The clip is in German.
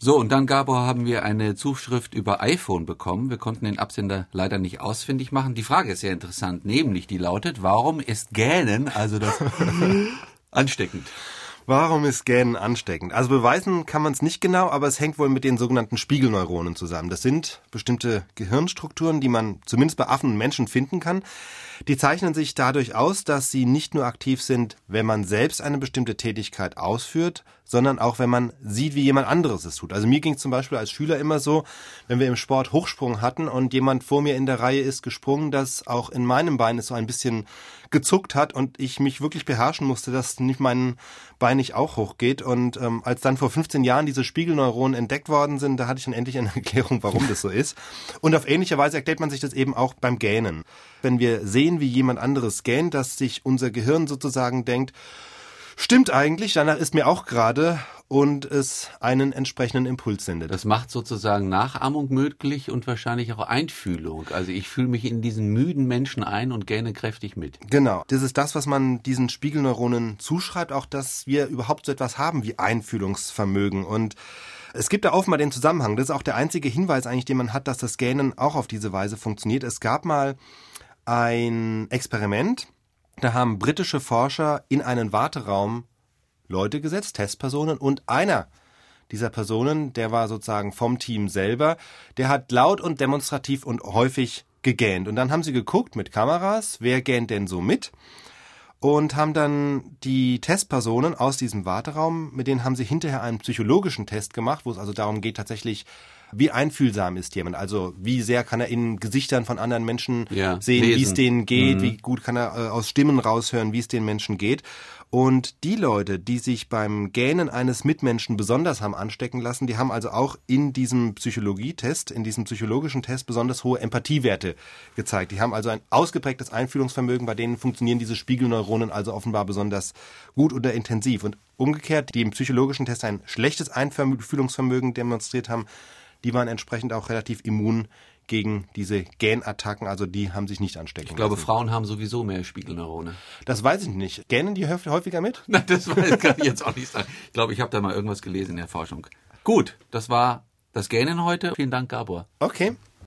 So, und dann, Gabor, haben wir eine Zuschrift über iPhone bekommen. Wir konnten den Absender leider nicht ausfindig machen. Die Frage ist sehr interessant, nämlich die lautet, warum ist Gähnen, also das ansteckend? Warum ist Gähnen ansteckend? Also beweisen kann man es nicht genau, aber es hängt wohl mit den sogenannten Spiegelneuronen zusammen. Das sind bestimmte Gehirnstrukturen, die man zumindest bei Affen und Menschen finden kann. Die zeichnen sich dadurch aus, dass sie nicht nur aktiv sind, wenn man selbst eine bestimmte Tätigkeit ausführt, sondern auch wenn man sieht, wie jemand anderes es tut. Also mir ging zum Beispiel als Schüler immer so, wenn wir im Sport Hochsprung hatten und jemand vor mir in der Reihe ist gesprungen, dass auch in meinem Bein es so ein bisschen gezuckt hat und ich mich wirklich beherrschen musste, dass nicht mein Bein nicht auch hochgeht. Und ähm, als dann vor 15 Jahren diese Spiegelneuronen entdeckt worden sind, da hatte ich dann endlich eine Erklärung, warum das so ist. Und auf ähnliche Weise erklärt man sich das eben auch beim Gähnen. Wenn wir sehen, wie jemand anderes gähnt, dass sich unser Gehirn sozusagen denkt, Stimmt eigentlich, danach ist mir auch gerade und es einen entsprechenden Impuls sendet. Das macht sozusagen Nachahmung möglich und wahrscheinlich auch Einfühlung. Also ich fühle mich in diesen müden Menschen ein und gähne kräftig mit. Genau. Das ist das, was man diesen Spiegelneuronen zuschreibt, auch dass wir überhaupt so etwas haben wie Einfühlungsvermögen und es gibt da offenbar den Zusammenhang. Das ist auch der einzige Hinweis eigentlich, den man hat, dass das Gähnen auch auf diese Weise funktioniert. Es gab mal ein Experiment, da haben britische Forscher in einen Warteraum Leute gesetzt, Testpersonen, und einer dieser Personen, der war sozusagen vom Team selber, der hat laut und demonstrativ und häufig gegähnt. Und dann haben sie geguckt mit Kameras, wer gähnt denn so mit? Und haben dann die Testpersonen aus diesem Warteraum, mit denen haben sie hinterher einen psychologischen Test gemacht, wo es also darum geht, tatsächlich wie einfühlsam ist jemand? Also wie sehr kann er in Gesichtern von anderen Menschen ja, sehen, wie es denen geht, mhm. wie gut kann er äh, aus Stimmen raushören, wie es den Menschen geht. Und die Leute, die sich beim Gähnen eines Mitmenschen besonders haben anstecken lassen, die haben also auch in diesem Psychologietest, in diesem psychologischen Test besonders hohe Empathiewerte gezeigt. Die haben also ein ausgeprägtes Einfühlungsvermögen, bei denen funktionieren diese Spiegelneuronen also offenbar besonders gut oder intensiv. Und umgekehrt, die im psychologischen Test ein schlechtes Einfühlungsvermögen demonstriert haben, die waren entsprechend auch relativ immun gegen diese Gähnattacken, also die haben sich nicht anstecken Ich glaube, lassen. Frauen haben sowieso mehr Spiegelneurone. Das weiß ich nicht. Gähnen die häufiger mit? Nein, das weiß, kann ich jetzt auch nicht sagen. Ich glaube, ich habe da mal irgendwas gelesen in der Forschung. Gut, das war das Gähnen heute. Vielen Dank, Gabor. Okay.